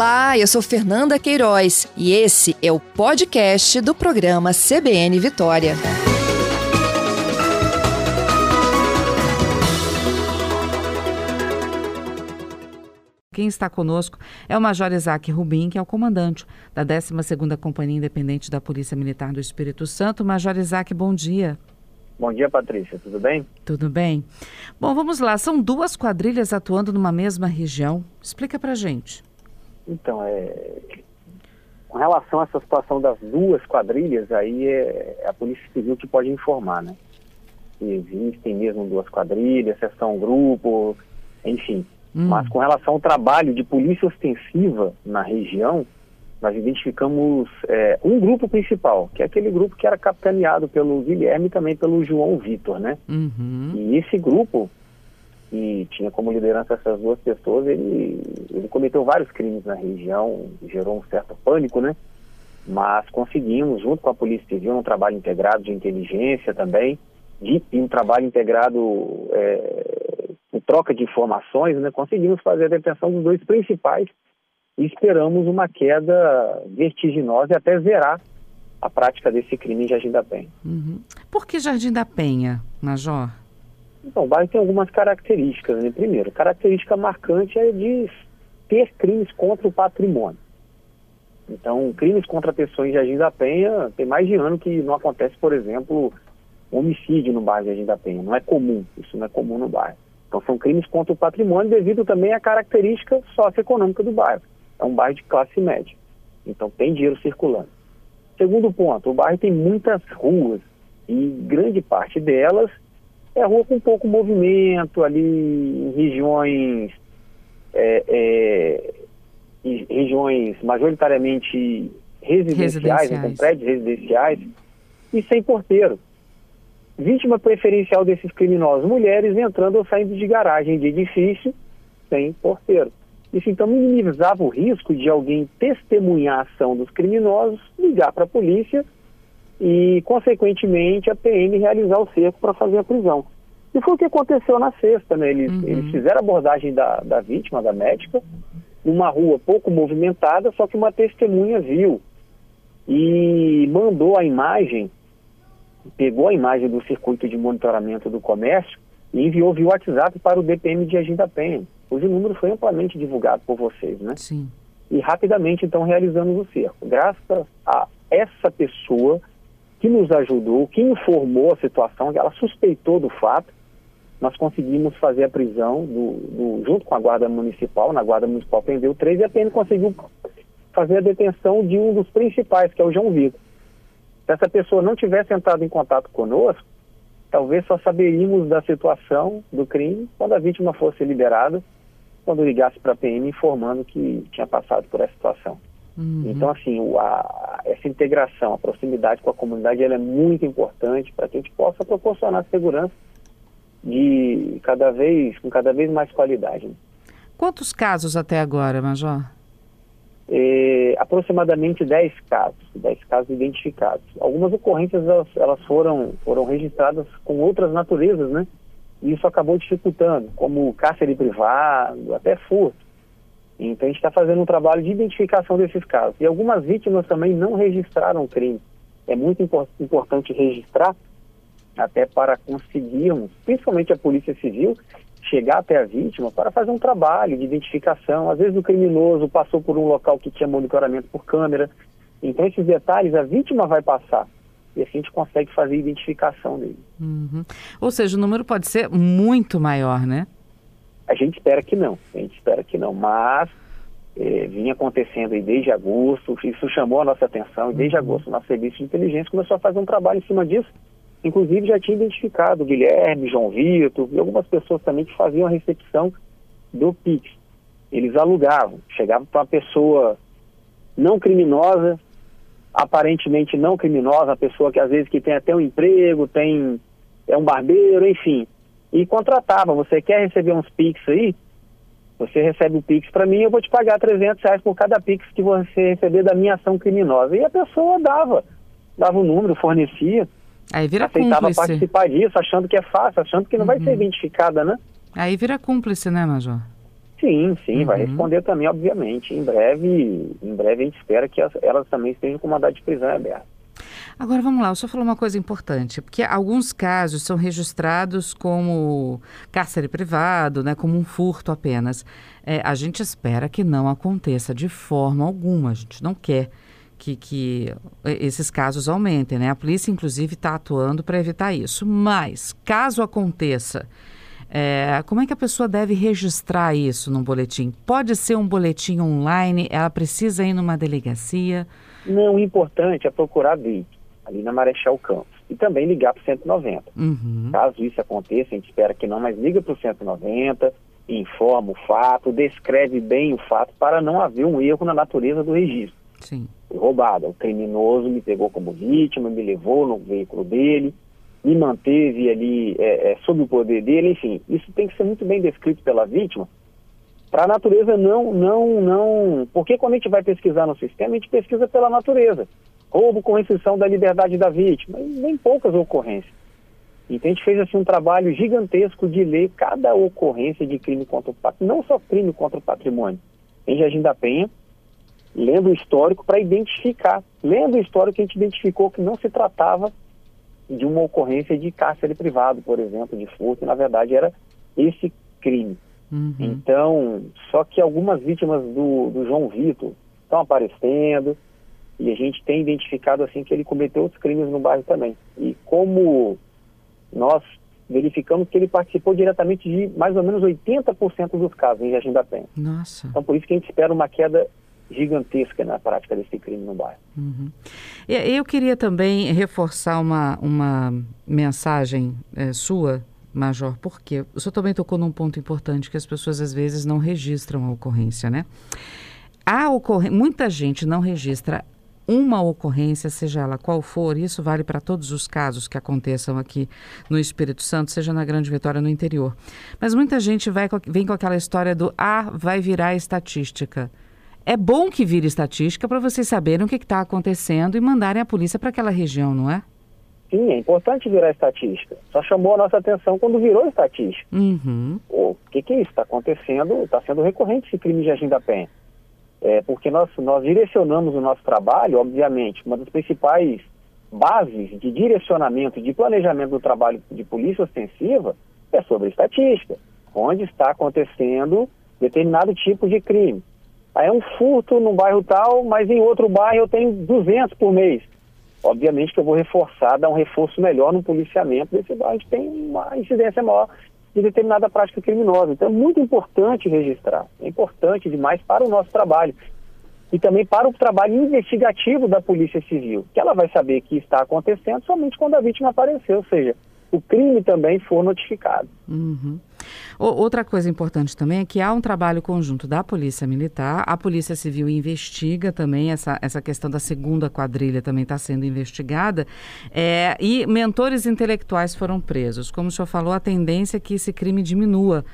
Olá, eu sou Fernanda Queiroz e esse é o podcast do programa CBN Vitória. Quem está conosco é o Major Isaac Rubim, que é o comandante da 12ª Companhia Independente da Polícia Militar do Espírito Santo. Major Isaac, bom dia. Bom dia, Patrícia. Tudo bem? Tudo bem. Bom, vamos lá. São duas quadrilhas atuando numa mesma região. Explica pra gente. Então, é... com relação a essa situação das duas quadrilhas, aí é a Polícia Civil que pode informar, né? Se existem mesmo duas quadrilhas, se são um grupo, enfim. Hum. Mas com relação ao trabalho de polícia ostensiva na região, nós identificamos é, um grupo principal, que é aquele grupo que era capitaneado pelo Guilherme e também pelo João Vitor, né? Uhum. E esse grupo, que tinha como liderança essas duas pessoas, ele, ele cometeu vários crimes na região, gerou um certo pânico, né? Mas conseguimos, junto com a Polícia Civil, um trabalho integrado de inteligência também, de, e um trabalho integrado é, em troca de informações, né? Conseguimos fazer a detenção dos dois principais e esperamos uma queda vertiginosa e até zerar a prática desse crime em Jardim da Penha. Uhum. Por que Jardim da Penha, Major? Então, o bairro tem algumas características. Né? Primeiro, característica marcante é de ter crimes contra o patrimônio. Então, crimes contra pessoas em Jardim da Penha, tem mais de ano que não acontece, por exemplo, homicídio no bairro de Jardim da Penha. Não é comum, isso não é comum no bairro. Então, são crimes contra o patrimônio devido também à característica socioeconômica do bairro é um bairro de classe média. Então tem dinheiro circulando. Segundo ponto, o bairro tem muitas ruas e grande parte delas é rua com pouco movimento, ali em regiões, é, é, em regiões majoritariamente residenciais, residenciais. Né, com prédios residenciais, e sem porteiro. Vítima preferencial desses criminosos, mulheres entrando ou saindo de garagem de edifício sem porteiro. Isso então minimizava o risco de alguém testemunhar a ação dos criminosos, ligar para a polícia e, consequentemente, a PM realizar o cerco para fazer a prisão. E foi o que aconteceu na sexta, né? Eles, uhum. eles fizeram a abordagem da, da vítima, da médica, numa rua pouco movimentada, só que uma testemunha viu e mandou a imagem, pegou a imagem do circuito de monitoramento do comércio e enviou via WhatsApp para o DPM de Agenda Penha cujo número foi amplamente divulgado por vocês, né? Sim. E rapidamente, então, realizamos o cerco. Graças a essa pessoa que nos ajudou, que informou a situação, que ela suspeitou do fato, nós conseguimos fazer a prisão do, do, junto com a Guarda Municipal. Na Guarda Municipal prendeu três e a PM conseguiu fazer a detenção de um dos principais, que é o João Vitor. Se essa pessoa não tivesse entrado em contato conosco, talvez só saberíamos da situação do crime quando a vítima fosse liberada quando ligasse para a PM informando que tinha passado por essa situação. Uhum. Então, assim, a, essa integração, a proximidade com a comunidade, ela é muito importante para que a gente possa proporcionar segurança de cada vez, com cada vez mais qualidade. Né? Quantos casos até agora, Major? É, aproximadamente 10 casos, 10 casos identificados. Algumas ocorrências elas, elas foram, foram registradas com outras naturezas, né? E isso acabou dificultando, como cárcere privado, até furto. Então a gente está fazendo um trabalho de identificação desses casos. E algumas vítimas também não registraram crime. É muito import importante registrar, até para conseguirmos, principalmente a Polícia Civil, chegar até a vítima para fazer um trabalho de identificação. Às vezes o criminoso passou por um local que tinha monitoramento por câmera. Então esses detalhes a vítima vai passar e assim a gente consegue fazer a identificação dele. Uhum. Ou seja, o número pode ser muito maior, né? A gente espera que não, a gente espera que não, mas eh, vinha acontecendo aí desde agosto, isso chamou a nossa atenção, e desde uhum. agosto o nosso serviço de inteligência começou a fazer um trabalho em cima disso, inclusive já tinha identificado o Guilherme, João Vitor e algumas pessoas também que faziam a recepção do PIX. Eles alugavam, chegavam para uma pessoa não criminosa, aparentemente não criminosa, a pessoa que às vezes que tem até um emprego, tem é um barbeiro, enfim, e contratava, você quer receber uns Pix aí? Você recebe o Pix para mim, eu vou te pagar 300 reais por cada Pix que você receber da minha ação criminosa. E a pessoa dava, dava o um número, fornecia, aí vira aceitava cúmplice. participar disso, achando que é fácil, achando que não uhum. vai ser identificada, né? Aí vira cúmplice, né, Major? Sim, sim, uhum. vai responder também, obviamente. Em breve, em breve a gente espera que as, elas também estejam com mandado de prisão aberta. Agora vamos lá, o senhor falou uma coisa importante, porque alguns casos são registrados como cárcere privado, né, como um furto apenas. É, a gente espera que não aconteça de forma alguma, a gente não quer que, que esses casos aumentem, né? A polícia, inclusive, está atuando para evitar isso. Mas, caso aconteça, é, como é que a pessoa deve registrar isso num boletim? Pode ser um boletim online? Ela precisa ir numa delegacia? Não, o importante é procurar vídeo ali na Marechal Campos. E também ligar para o 190. Uhum. Caso isso aconteça, a gente espera que não, mas liga para o 190, informa o fato, descreve bem o fato para não haver um erro na natureza do registro. Sim. Foi roubada. O criminoso me pegou como vítima, me levou no veículo dele, me manteve ali é, é, sob o poder dele, enfim. Isso tem que ser muito bem descrito pela vítima para a natureza não, não, não. Porque quando a gente vai pesquisar no sistema, a gente pesquisa pela natureza roubo com restrição da liberdade da vítima, nem poucas ocorrências. Então a gente fez assim, um trabalho gigantesco de ler cada ocorrência de crime contra o patrimônio, não só crime contra o patrimônio, em Jardim da Penha, lendo o histórico para identificar. Lendo o histórico a gente identificou que não se tratava de uma ocorrência de cárcere privado, por exemplo, de furto, na verdade era esse crime. Uhum. Então, só que algumas vítimas do, do João Vitor estão aparecendo, e a gente tem identificado assim que ele cometeu outros crimes no bairro também. E como nós verificamos que ele participou diretamente de mais ou menos 80% dos casos em Jardim da Penha. Nossa. Então por isso que a gente espera uma queda gigantesca na prática desse crime no bairro. Uhum. Eu queria também reforçar uma, uma mensagem é, sua, Major, porque o senhor também tocou num ponto importante que as pessoas às vezes não registram a ocorrência, né? A ocorrência, muita gente não registra uma ocorrência, seja ela qual for, isso vale para todos os casos que aconteçam aqui no Espírito Santo, seja na Grande Vitória no interior. Mas muita gente vai, vem com aquela história do ah, vai virar estatística. É bom que vire estatística para vocês saberem o que está acontecendo e mandarem a polícia para aquela região, não é? Sim, é importante virar estatística. Só chamou a nossa atenção quando virou estatística. Uhum. O que, que é isso? Está acontecendo, está sendo recorrente esse crime de Agenda Penha é, porque nós, nós direcionamos o nosso trabalho, obviamente, uma das principais bases de direcionamento, de planejamento do trabalho de polícia ostensiva é sobre estatística, onde está acontecendo determinado tipo de crime. Aí é um furto num bairro tal, mas em outro bairro eu tenho 200 por mês. Obviamente que eu vou reforçar, dar um reforço melhor no policiamento desse bairro que tem uma incidência maior de determinada prática criminosa. Então é muito importante registrar, é importante demais para o nosso trabalho e também para o trabalho investigativo da Polícia Civil, que ela vai saber que está acontecendo somente quando a vítima apareceu, ou seja, o crime também for notificado. Uhum. Outra coisa importante também é que há um trabalho conjunto da Polícia Militar, a Polícia Civil investiga também, essa, essa questão da segunda quadrilha também está sendo investigada, é, e mentores intelectuais foram presos. Como o senhor falou, a tendência é que esse crime diminua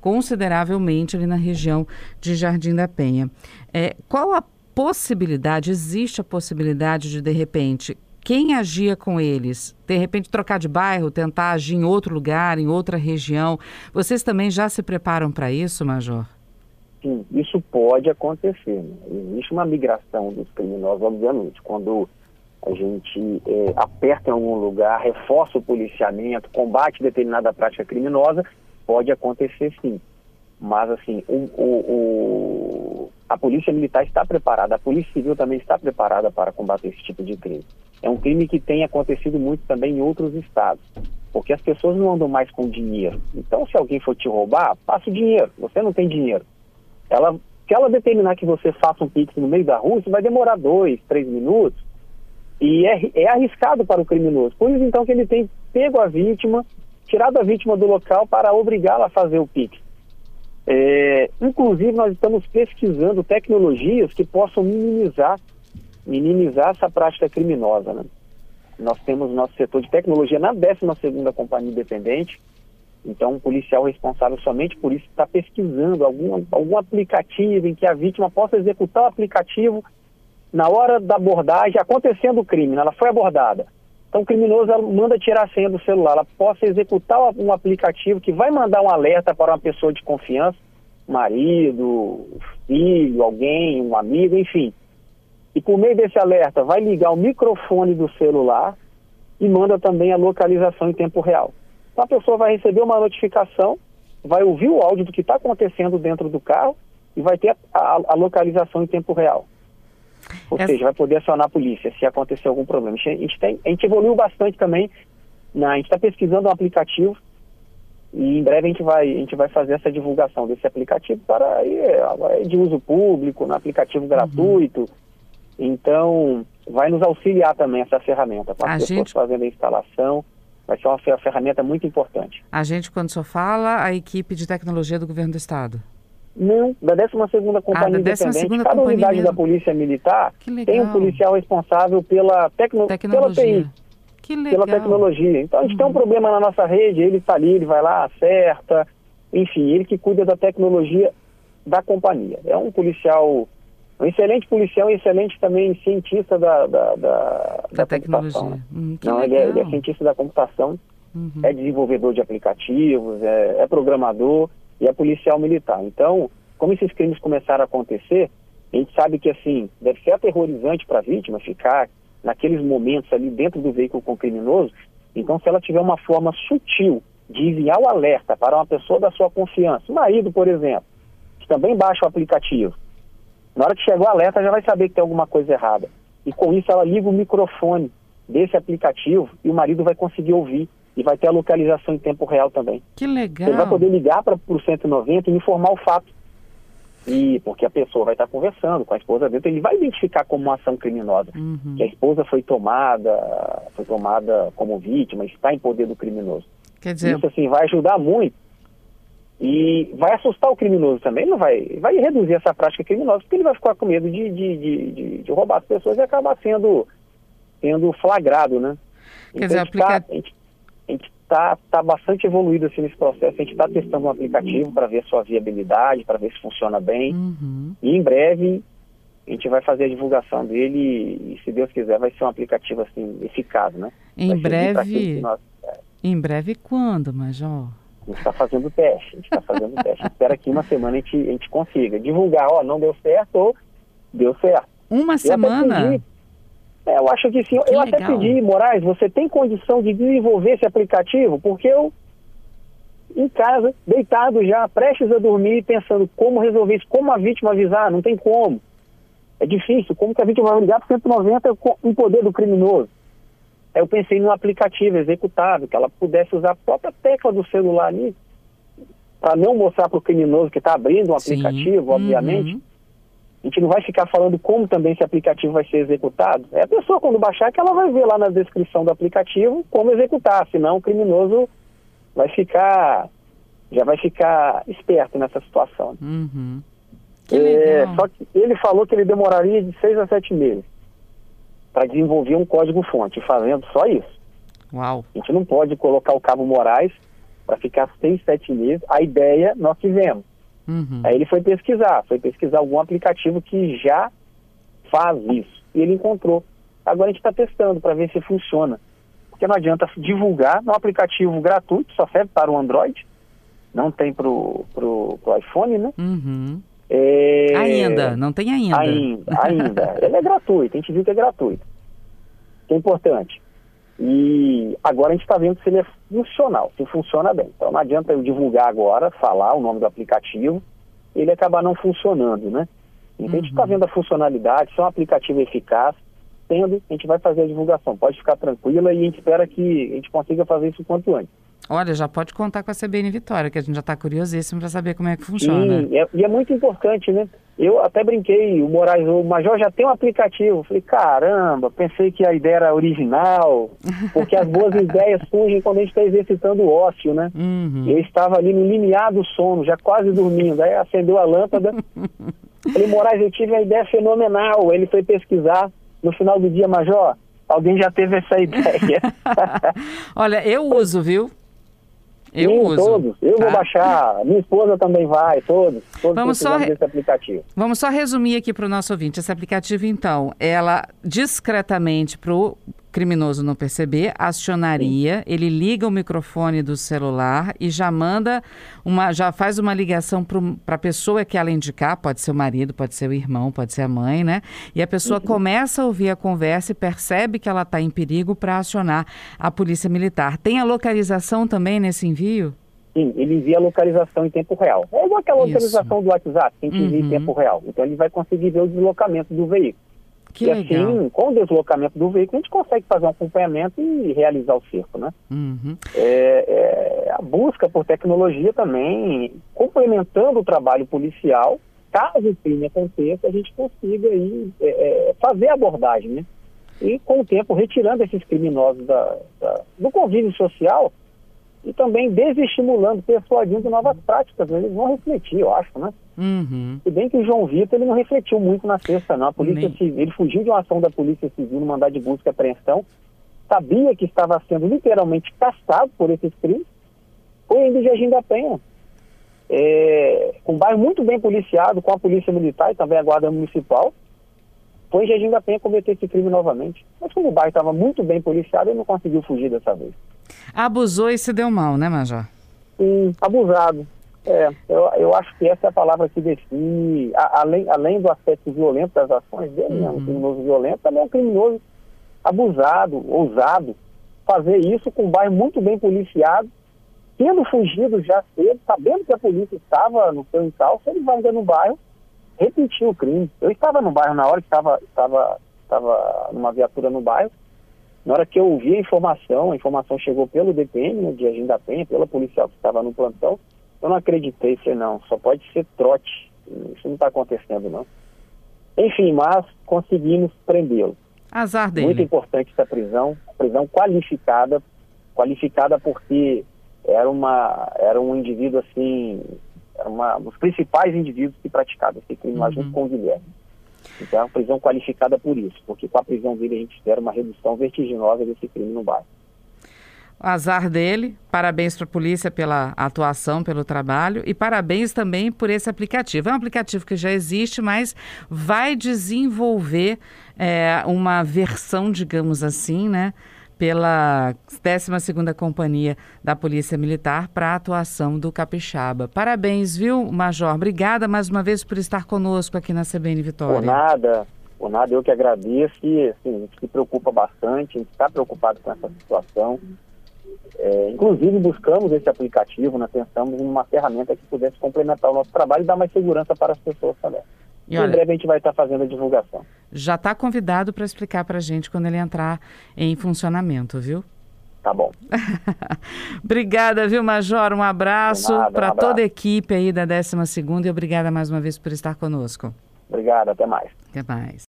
consideravelmente ali na região de Jardim da Penha. É, qual a possibilidade, existe a possibilidade de, de repente, quem agia com eles, de repente trocar de bairro, tentar agir em outro lugar, em outra região, vocês também já se preparam para isso, Major? Sim, isso pode acontecer. Né? Existe uma migração dos criminosos, obviamente. Quando a gente é, aperta em algum lugar, reforça o policiamento, combate determinada prática criminosa, pode acontecer sim. Mas, assim, o, o, o, a polícia militar está preparada, a polícia civil também está preparada para combater esse tipo de crime. É um crime que tem acontecido muito também em outros estados, porque as pessoas não andam mais com dinheiro. Então, se alguém for te roubar, passa o dinheiro. Você não tem dinheiro. Ela, se ela determinar que você faça um pix no meio da rua, isso vai demorar dois, três minutos. E é, é arriscado para o criminoso. Por isso, então, que ele tem pego a vítima, tirado a vítima do local para obrigá-la a fazer o pix. É, inclusive, nós estamos pesquisando tecnologias que possam minimizar minimizar essa prática criminosa. Né? Nós temos nosso setor de tecnologia na 12ª Companhia Independente, então um policial responsável somente por isso está pesquisando algum, algum aplicativo em que a vítima possa executar o aplicativo na hora da abordagem, acontecendo o crime, né? ela foi abordada. Então o criminoso manda tirar a senha do celular, ela possa executar um aplicativo que vai mandar um alerta para uma pessoa de confiança marido, filho, alguém, um amigo, enfim. E por meio desse alerta, vai ligar o microfone do celular e manda também a localização em tempo real. Então a pessoa vai receber uma notificação, vai ouvir o áudio do que está acontecendo dentro do carro e vai ter a, a, a localização em tempo real. Ou Essa... seja, vai poder acionar a polícia se acontecer algum problema. A gente, tem, a gente evoluiu bastante também, na, a gente está pesquisando um aplicativo e em breve a gente vai, a gente vai fazer essa divulgação desse aplicativo para é, de uso público, no aplicativo uhum. gratuito. Uhum. Então, vai nos auxiliar também essa ferramenta, para as pessoas gente... fazendo a instalação. Vai ser uma ferramenta muito importante. A gente, quando senhor fala, a equipe de tecnologia do governo do estado? Não, da 12 Companhia ah, da Independente, cada unidade mesmo. da Polícia Militar tem um policial responsável pela, tecno, pela TI. Que legal. Pela tecnologia. Então a gente uhum. tem um problema na nossa rede, ele está ali, ele vai lá, acerta, enfim, ele que cuida da tecnologia da companhia. É um policial, um excelente policial e excelente também cientista da, da, da, da, da tecnologia. Né? Hum, Não, ele é, ele é, cientista da computação, uhum. é desenvolvedor de aplicativos, é, é programador e é policial militar. Então, como esses crimes começaram a acontecer, a gente sabe que assim, deve ser aterrorizante para a vítima ficar naqueles momentos ali dentro do veículo com o criminoso. Então, se ela tiver uma forma sutil de enviar o alerta para uma pessoa da sua confiança, o marido, por exemplo, que também baixa o aplicativo, na hora que chegou o alerta já vai saber que tem alguma coisa errada. E com isso ela liga o microfone desse aplicativo e o marido vai conseguir ouvir e vai ter a localização em tempo real também. Que legal. Ele vai poder ligar para o 190 e informar o fato. E porque a pessoa vai estar conversando com a esposa dele, ele vai identificar como uma ação criminosa. Uhum. Que a esposa foi tomada, foi tomada como vítima, está em poder do criminoso. Quer dizer... Isso assim vai ajudar muito e vai assustar o criminoso também, não vai, vai reduzir essa prática criminosa, porque ele vai ficar com medo de, de, de, de, roubar as pessoas e acabar sendo, sendo flagrado, né? Quer então, dizer, aplica... tá, a gente está tá bastante evoluído assim, nesse processo. A gente está testando um aplicativo para ver sua viabilidade, para ver se funciona bem. Uhum. E em breve a gente vai fazer a divulgação dele e, se Deus quiser, vai ser um aplicativo assim eficaz, né? Em vai breve. Nós, é. Em breve quando, Major? A gente está fazendo teste, a gente está fazendo teste. Espera que uma semana a gente, a gente consiga divulgar, ó, não deu certo ou deu certo. Uma eu semana? É, eu acho que sim. Que eu legal. até pedi, Moraes, você tem condição de desenvolver esse aplicativo? Porque eu, em casa, deitado já, prestes a dormir, pensando como resolver isso, como a vítima avisar, não tem como. É difícil, como que a vítima vai ligar para 190 em poder do criminoso? Aí eu pensei num aplicativo executável, que ela pudesse usar a própria tecla do celular ali, para não mostrar para o criminoso que está abrindo um aplicativo, Sim. obviamente, uhum a gente não vai ficar falando como também esse aplicativo vai ser executado. É a pessoa, quando baixar, que ela vai ver lá na descrição do aplicativo como executar, senão o criminoso vai ficar, já vai ficar esperto nessa situação. Uhum. É, só que ele falou que ele demoraria de seis a sete meses para desenvolver um código-fonte, fazendo só isso. Uau. A gente não pode colocar o Cabo Moraes para ficar seis, sete meses. A ideia nós tivemos. Uhum. Aí ele foi pesquisar, foi pesquisar algum aplicativo que já faz isso. E ele encontrou. Agora a gente está testando para ver se funciona. Porque não adianta divulgar no aplicativo gratuito, só serve para o Android, não tem para o iPhone, né? Uhum. É... Ainda, não tem ainda. Ainda, ainda. ele é gratuito, a gente viu que é gratuito. Que é importante. E agora a gente está vendo se ele é funcional, se funciona bem. Então não adianta eu divulgar agora, falar o nome do aplicativo, ele acabar não funcionando, né? Então uhum. a gente está uhum. vendo a funcionalidade, se é um aplicativo eficaz, tendo, a gente vai fazer a divulgação. Pode ficar tranquila e a gente espera que a gente consiga fazer isso o quanto antes. Olha, já pode contar com a CBN Vitória, que a gente já está curiosíssimo para saber como é que funciona. Sim, é, e é muito importante, né? Eu até brinquei, o Moraes, o Major já tem um aplicativo. falei, caramba, pensei que a ideia era original, porque as boas ideias surgem quando a gente está exercitando o ócio, né? Uhum. Eu estava ali no limiar do sono, já quase dormindo. Aí acendeu a lâmpada. falei, Moraes, eu tive uma ideia fenomenal. Ele foi pesquisar. No final do dia, Major, alguém já teve essa ideia. Olha, eu uso, viu? Eu Sim, uso. todos. Eu tá? vou baixar, minha esposa também vai, todos. Todos vamos só desse aplicativo. Vamos só resumir aqui para o nosso ouvinte. Esse aplicativo, então, ela discretamente para o criminoso não perceber, acionaria, Sim. ele liga o microfone do celular e já manda uma, já faz uma ligação para a pessoa que ela indicar, pode ser o marido, pode ser o irmão, pode ser a mãe, né? E a pessoa uhum. começa a ouvir a conversa e percebe que ela está em perigo para acionar a polícia militar. Tem a localização também nesse envio? Sim, ele envia a localização em tempo real. É igual aquela localização do WhatsApp, que a gente uhum. em tempo real. Então ele vai conseguir ver o deslocamento do veículo. Que e legal. assim, com o deslocamento do veículo, a gente consegue fazer um acompanhamento e realizar o cerco, né? Uhum. É, é, a busca por tecnologia também, complementando o trabalho policial, caso o crime aconteça, a gente consiga aí, é, é, fazer a abordagem, né? E com o tempo, retirando esses criminosos da, da, do convívio social e também desestimulando, persuadindo novas práticas. Eles vão refletir, eu acho, né? Uhum. Se bem que o João Vitor ele não refletiu muito na sexta, não. A polícia civil, ele fugiu de uma ação da Polícia Civil no mandado de busca e apreensão, sabia que estava sendo literalmente caçado por esses crimes, foi indo de Jardim da Penha. É, com um bairro muito bem policiado, com a Polícia Militar e também a Guarda Municipal, foi em Jardim da Penha cometer esse crime novamente. Mas como o bairro estava muito bem policiado, ele não conseguiu fugir dessa vez. Abusou e se deu mal, né, Major? Sim, abusado. É, eu, eu acho que essa é a palavra que define, a, além, além do aspecto violento das ações dele, uhum. né, um uhum. criminoso violento, também é um criminoso abusado, ousado, fazer isso com um bairro muito bem policiado, tendo fugido já cedo, sabendo que a polícia estava no seu encalço, ele vai ainda no bairro repetir o crime. Eu estava no bairro na hora estava, estava, estava numa viatura no bairro, na hora que eu ouvi a informação, a informação chegou pelo DPM, né, de Agenda Penha, pela policial que estava no plantão, eu não acreditei, falei, não, só pode ser trote. Isso não está acontecendo, não. Enfim, mas conseguimos prendê-lo. Azar dele. Muito importante essa prisão, prisão qualificada, qualificada porque era, uma, era um indivíduo assim, era uma, um dos principais indivíduos que praticava esse crime lá junto uhum. com o Guilherme. Então é uma prisão qualificada por isso, porque com a prisão dele a gente espera uma redução vertiginosa desse crime no bairro azar dele. Parabéns para a polícia pela atuação, pelo trabalho e parabéns também por esse aplicativo. É um aplicativo que já existe, mas vai desenvolver é, uma versão, digamos assim, né? Pela 12ª Companhia da Polícia Militar para a atuação do Capixaba. Parabéns, viu, Major? Obrigada mais uma vez por estar conosco aqui na CBN Vitória. Por nada, por nada, eu que agradeço e assim, a gente se preocupa bastante, a gente está preocupado com essa situação. É, inclusive, buscamos esse aplicativo, nós pensamos em uma ferramenta que pudesse complementar o nosso trabalho e dar mais segurança para as pessoas também. E olha, em breve a gente vai estar fazendo a divulgação. Já está convidado para explicar para a gente quando ele entrar em funcionamento, viu? Tá bom. obrigada, viu, Major? Um abraço para um toda a equipe aí da 12 e obrigada mais uma vez por estar conosco. Obrigado, até mais. Até mais.